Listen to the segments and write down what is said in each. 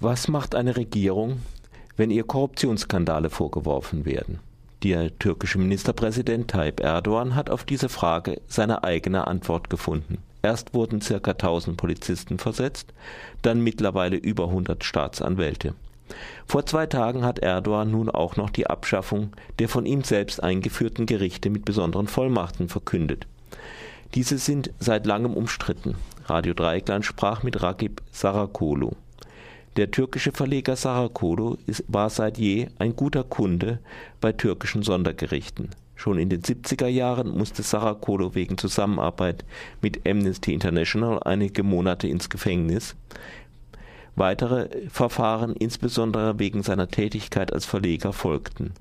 Was macht eine Regierung, wenn ihr Korruptionsskandale vorgeworfen werden? Der türkische Ministerpräsident Tayyip Erdogan hat auf diese Frage seine eigene Antwort gefunden. Erst wurden ca. 1000 Polizisten versetzt, dann mittlerweile über 100 Staatsanwälte. Vor zwei Tagen hat Erdogan nun auch noch die Abschaffung der von ihm selbst eingeführten Gerichte mit besonderen Vollmachten verkündet. Diese sind seit langem umstritten. Radio Dreieckland sprach mit Rakib Sarakolu. Der türkische Verleger Sarakolu war seit je ein guter Kunde bei türkischen Sondergerichten. Schon in den 70er Jahren musste Sarakolu wegen Zusammenarbeit mit Amnesty International einige Monate ins Gefängnis. Weitere Verfahren, insbesondere wegen seiner Tätigkeit als Verleger, folgten.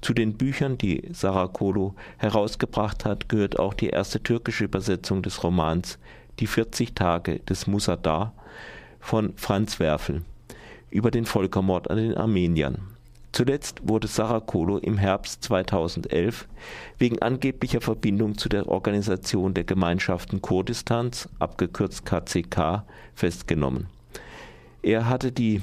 Zu den Büchern, die Sarakolu herausgebracht hat, gehört auch die erste türkische Übersetzung des Romans Die 40 Tage des Musadar von Franz Werfel über den Völkermord an den Armeniern. Zuletzt wurde Sarakolo im Herbst 2011 wegen angeblicher Verbindung zu der Organisation der Gemeinschaften Kurdistans, abgekürzt KCK, festgenommen. Er hatte die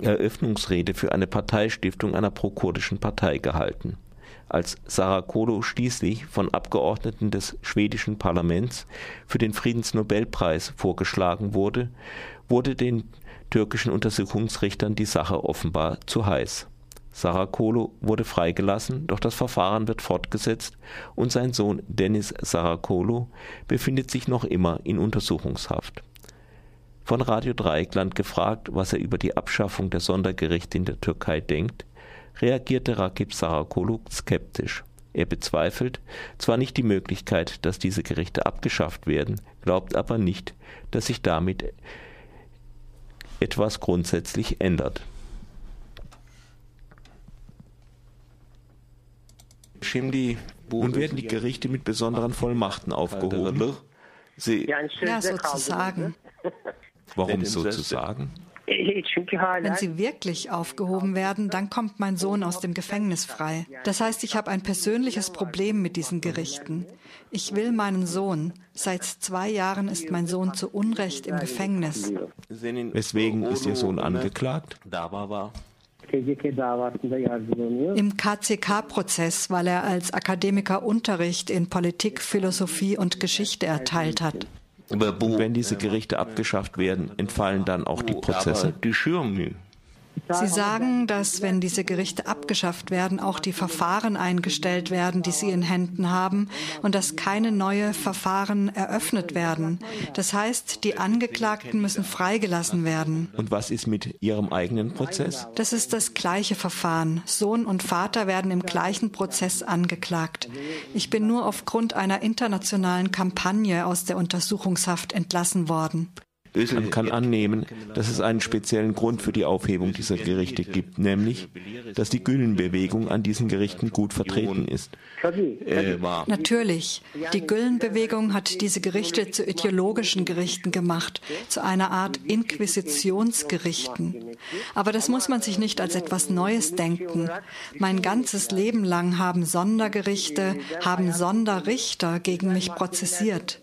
Eröffnungsrede für eine Parteistiftung einer prokurdischen Partei gehalten. Als Sarakolo schließlich von Abgeordneten des schwedischen Parlaments für den Friedensnobelpreis vorgeschlagen wurde, wurde den türkischen Untersuchungsrichtern die Sache offenbar zu heiß. Sarakolo wurde freigelassen, doch das Verfahren wird fortgesetzt und sein Sohn Dennis Sarakolo befindet sich noch immer in Untersuchungshaft. Von Radio Dreieckland gefragt, was er über die Abschaffung der Sondergerichte in der Türkei denkt, reagierte Rakib Sarakolo skeptisch. Er bezweifelt zwar nicht die Möglichkeit, dass diese Gerichte abgeschafft werden, glaubt aber nicht, dass sich damit etwas grundsätzlich ändert. Nun werden die Gerichte mit besonderen Vollmachten aufgehoben. Sie ja, sozusagen. Warum sozusagen? Wenn sie wirklich aufgehoben werden, dann kommt mein Sohn aus dem Gefängnis frei. Das heißt, ich habe ein persönliches Problem mit diesen Gerichten. Ich will meinen Sohn. Seit zwei Jahren ist mein Sohn zu Unrecht im Gefängnis. Weswegen ist Ihr Sohn angeklagt? Im KCK-Prozess, weil er als Akademiker Unterricht in Politik, Philosophie und Geschichte erteilt hat. Und wenn diese Gerichte abgeschafft werden, entfallen dann auch die Prozesse? Sie sagen, dass wenn diese Gerichte abgeschafft werden, auch die Verfahren eingestellt werden, die Sie in Händen haben und dass keine neue Verfahren eröffnet werden. Das heißt, die Angeklagten müssen freigelassen werden. Und was ist mit Ihrem eigenen Prozess? Das ist das gleiche Verfahren. Sohn und Vater werden im gleichen Prozess angeklagt. Ich bin nur aufgrund einer internationalen Kampagne aus der Untersuchungshaft entlassen worden. Man kann annehmen, dass es einen speziellen Grund für die Aufhebung dieser Gerichte gibt, nämlich, dass die Gülen-Bewegung an diesen Gerichten gut vertreten ist. Äh, Natürlich. Die Gülen-Bewegung hat diese Gerichte zu ideologischen Gerichten gemacht, zu einer Art Inquisitionsgerichten. Aber das muss man sich nicht als etwas Neues denken. Mein ganzes Leben lang haben Sondergerichte, haben Sonderrichter gegen mich prozessiert.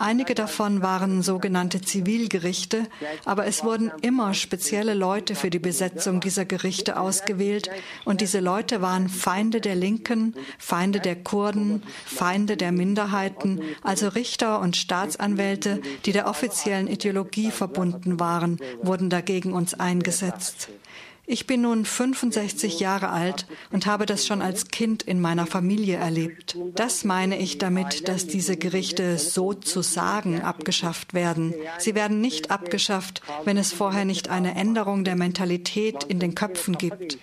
Einige davon waren sogenannte Zivilgerichte, aber es wurden immer spezielle Leute für die Besetzung dieser Gerichte ausgewählt und diese Leute waren Feinde der Linken, Feinde der Kurden, Feinde der Minderheiten, also Richter und Staatsanwälte, die der offiziellen Ideologie verbunden waren, wurden dagegen uns eingesetzt. Ich bin nun 65 Jahre alt und habe das schon als Kind in meiner Familie erlebt. Das meine ich damit, dass diese Gerichte sozusagen abgeschafft werden. Sie werden nicht abgeschafft, wenn es vorher nicht eine Änderung der Mentalität in den Köpfen gibt.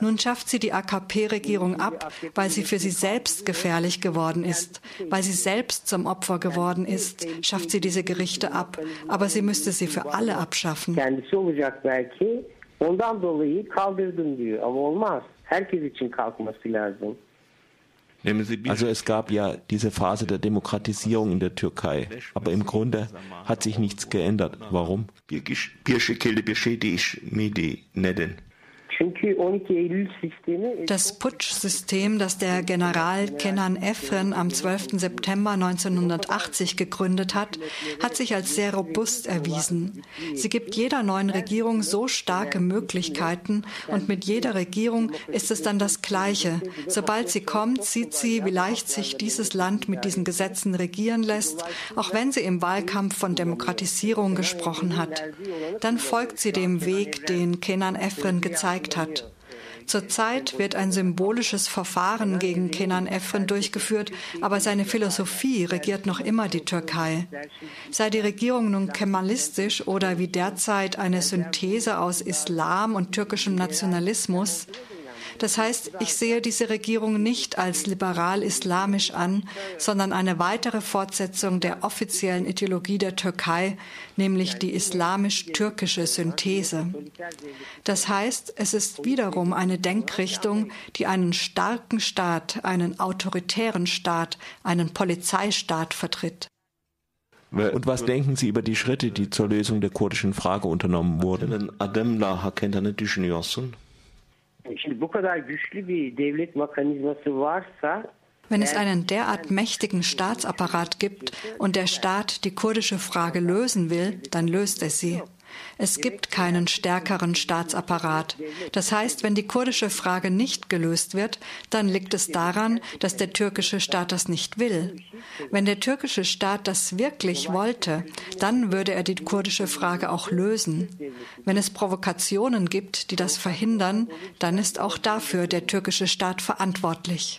Nun schafft sie die AKP-Regierung ab, weil sie für sie selbst gefährlich geworden ist, weil sie selbst zum Opfer geworden ist, schafft sie diese Gerichte ab. Aber sie müsste sie für alle abschaffen. Ondan dolayı kaldırdım diyor ama olmaz. Herkes için kalkması lazım. Also es gab ja diese Phase der Demokratisierung in der Türkei, aber im Grunde hat sich nichts geändert. Warum? Das Putschsystem, das der General Kenan Efren am 12. September 1980 gegründet hat, hat sich als sehr robust erwiesen. Sie gibt jeder neuen Regierung so starke Möglichkeiten und mit jeder Regierung ist es dann das Gleiche. Sobald sie kommt, sieht sie, wie leicht sich dieses Land mit diesen Gesetzen regieren lässt, auch wenn sie im Wahlkampf von Demokratisierung gesprochen hat. Dann folgt sie dem Weg, den Kenan Efren gezeigt hat. Zurzeit wird ein symbolisches Verfahren gegen Kenan Efren durchgeführt, aber seine Philosophie regiert noch immer die Türkei. Sei die Regierung nun kemalistisch oder wie derzeit eine Synthese aus Islam und türkischem Nationalismus, das heißt, ich sehe diese Regierung nicht als liberal-islamisch an, sondern eine weitere Fortsetzung der offiziellen Ideologie der Türkei, nämlich die islamisch-türkische Synthese. Das heißt, es ist wiederum eine Denkrichtung, die einen starken Staat, einen autoritären Staat, einen Polizeistaat vertritt. Und was denken Sie über die Schritte, die zur Lösung der kurdischen Frage unternommen wurden? Şimdi bu kadar güçlü bir devlet mekanizması varsa wenn es einen derart mächtigen Staatsapparat gibt und der Staat die kurdische Frage lösen will, dann löst er sie. Es gibt keinen stärkeren Staatsapparat. Das heißt, wenn die kurdische Frage nicht gelöst wird, dann liegt es daran, dass der türkische Staat das nicht will. Wenn der türkische Staat das wirklich wollte, dann würde er die kurdische Frage auch lösen. Wenn es Provokationen gibt, die das verhindern, dann ist auch dafür der türkische Staat verantwortlich.